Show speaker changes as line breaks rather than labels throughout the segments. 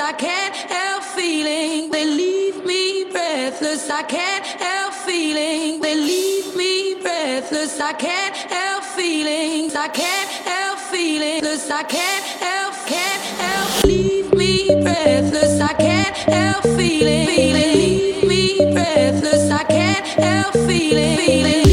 I can't help feeling they leave me breathless. I can't help feeling they leave me breathless. I can't help feeling. I can't help feeling. I can't help, can't help leave me breathless. I can't help feeling, feeling leave me breathless. I can't help feeling,
feeling.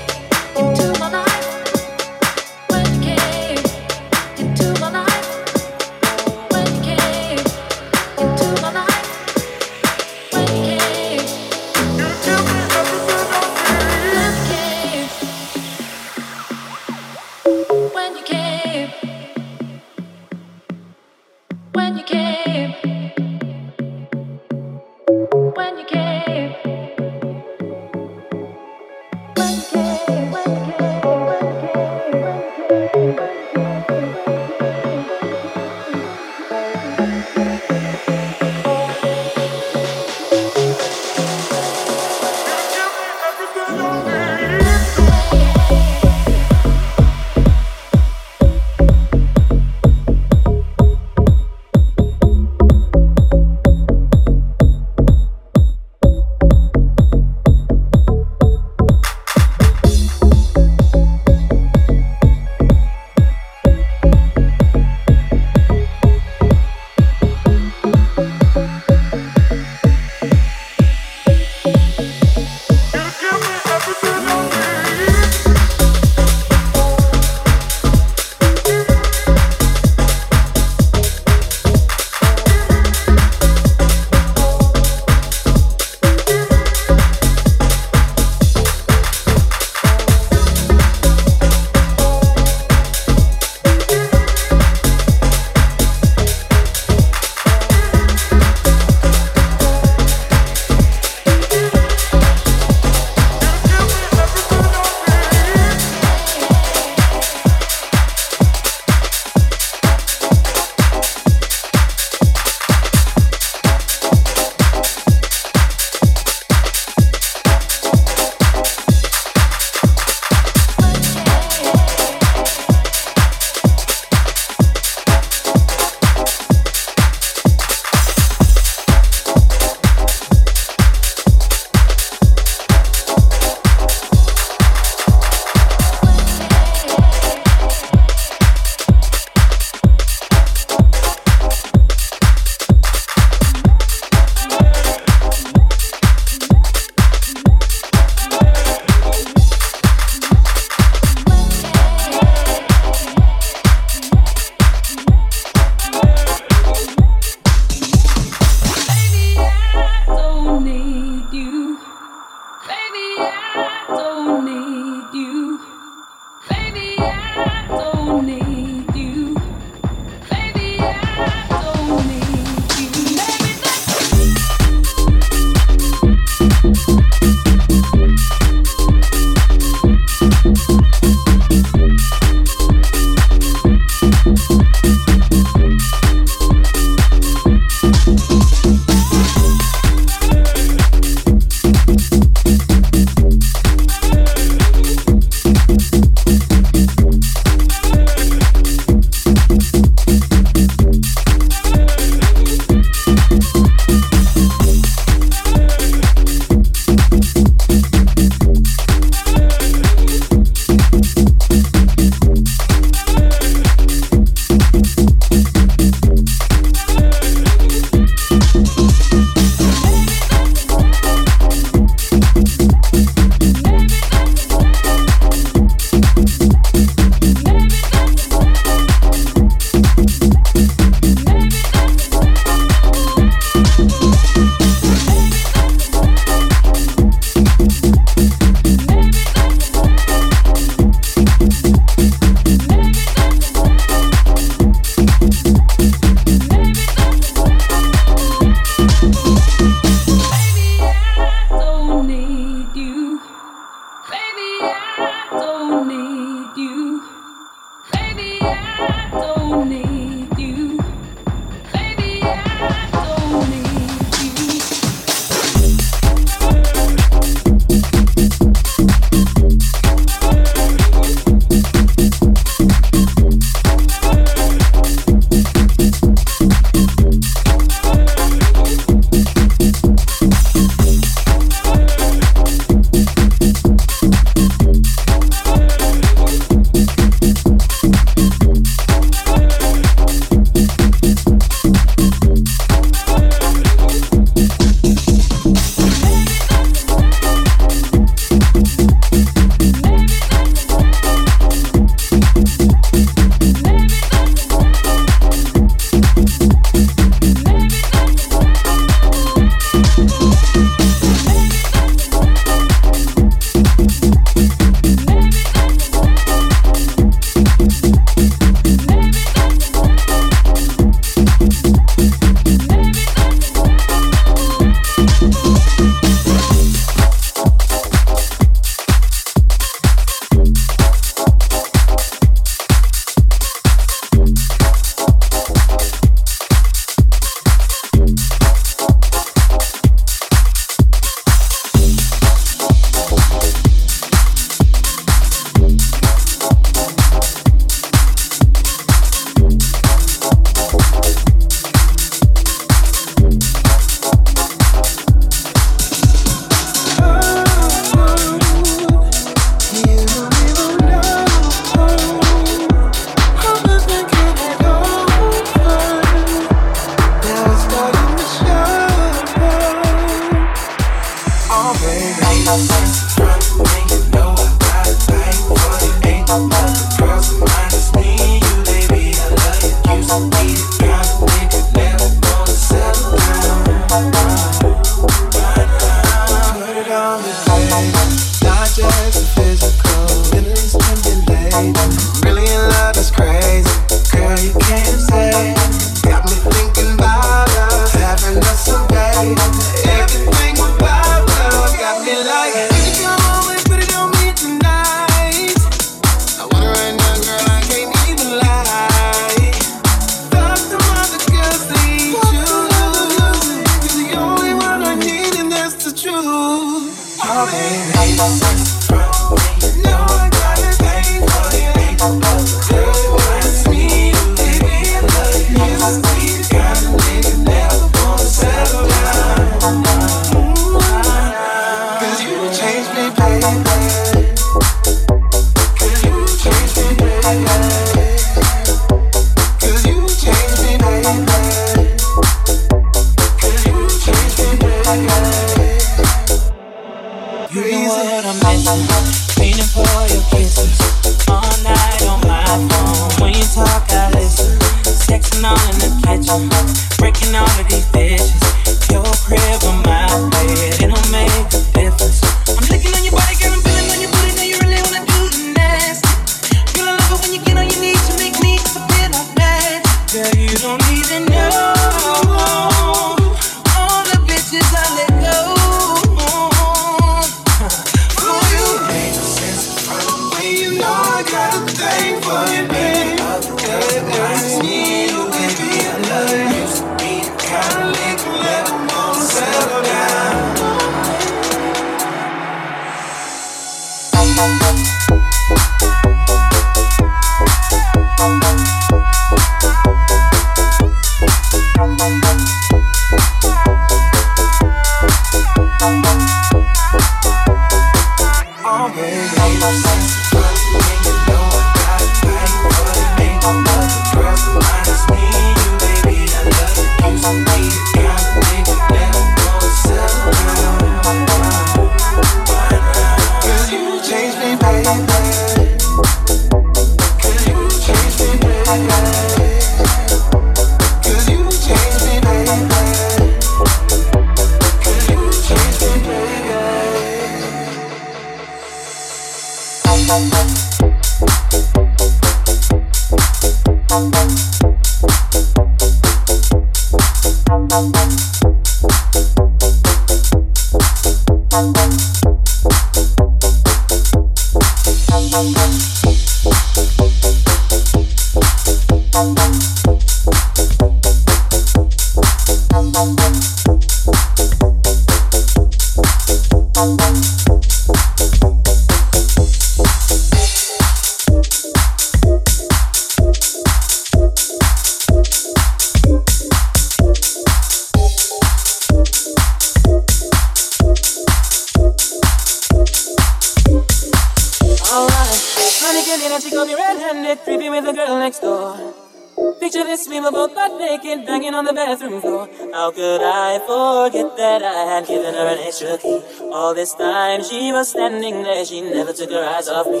Standing there, she never took her eyes off me.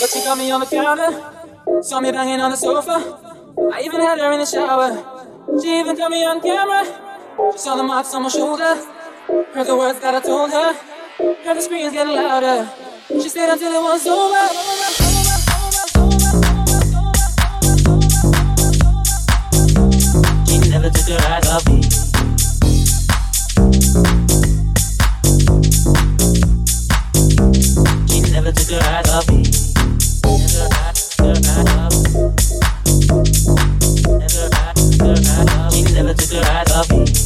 But she got me on the counter, saw me banging on the sofa. I even had her in the shower. She even got me on camera. She saw the marks on my shoulder, heard the words that I told her, heard the screams getting louder. She stayed until it was over. She never took her eyes off me. Wanna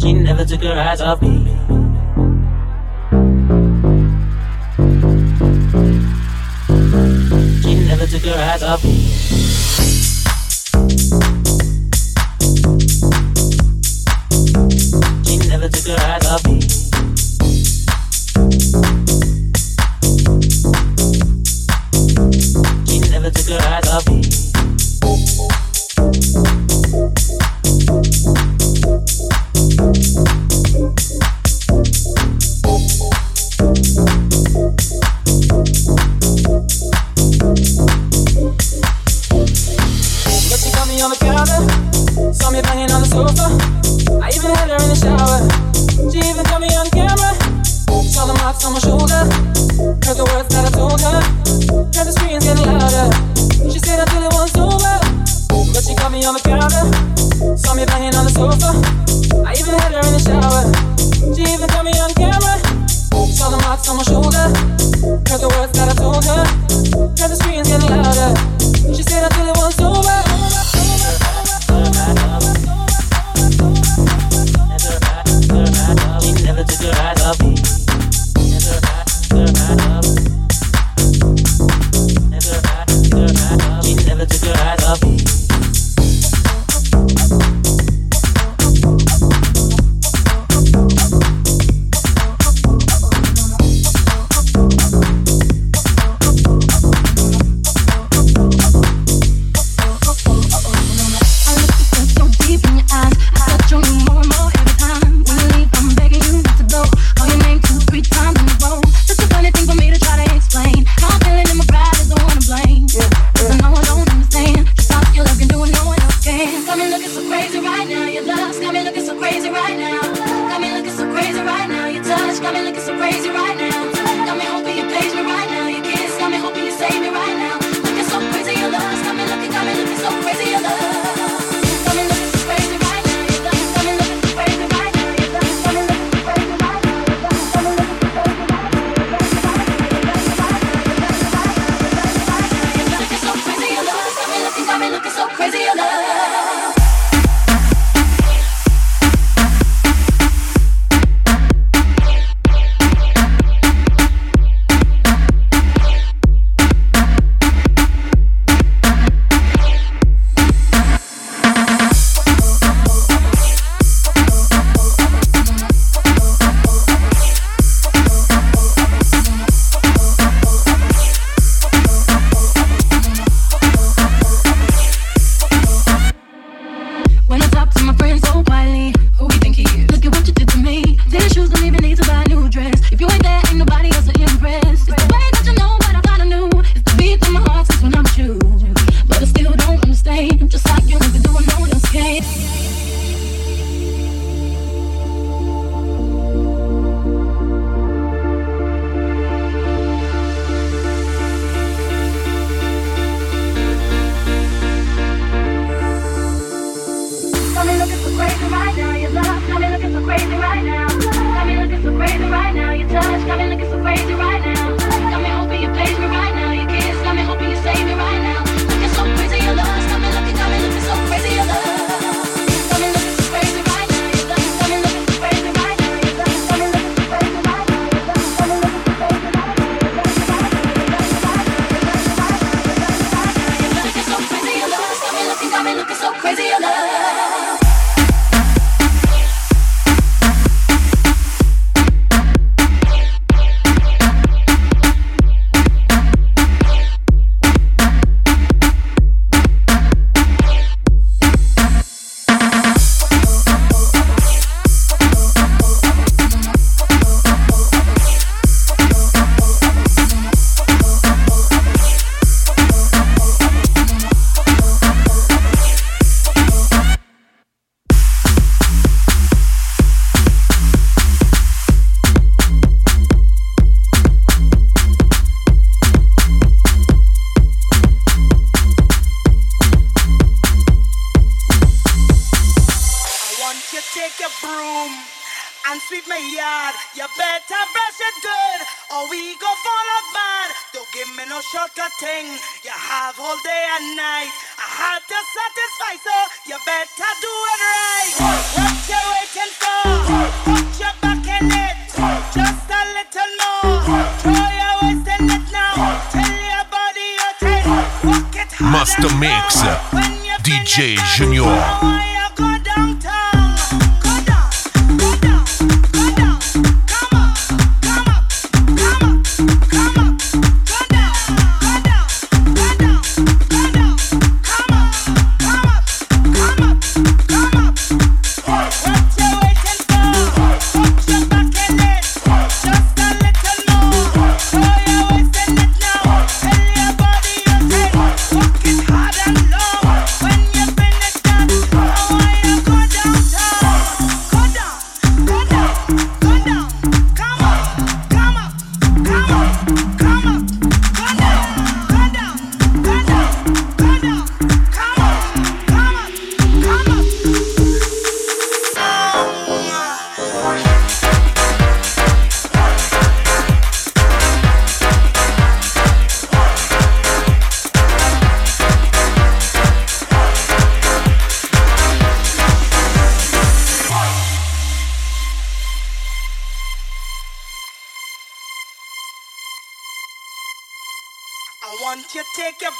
She
never took her eyes off me. She never took her eyes off me. me on the counter, saw me banging on the sofa. I even had her in the shower. She even caught me on camera. Saw the marks on my shoulder, heard the words that I told her.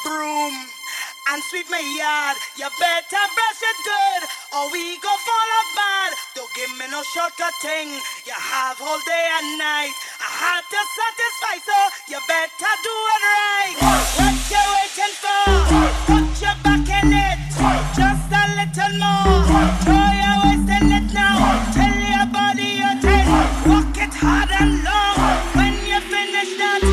broom and sweep my yard. You better brush it good or we go fall apart. Don't give me no shortcut thing. You have all day and night. I had to satisfy, so you better do it right. What you waiting for? Put your back in it. Just a little more. Throw your waist in it now. Tell your body you're dead. Walk it hard and long. When you finish that.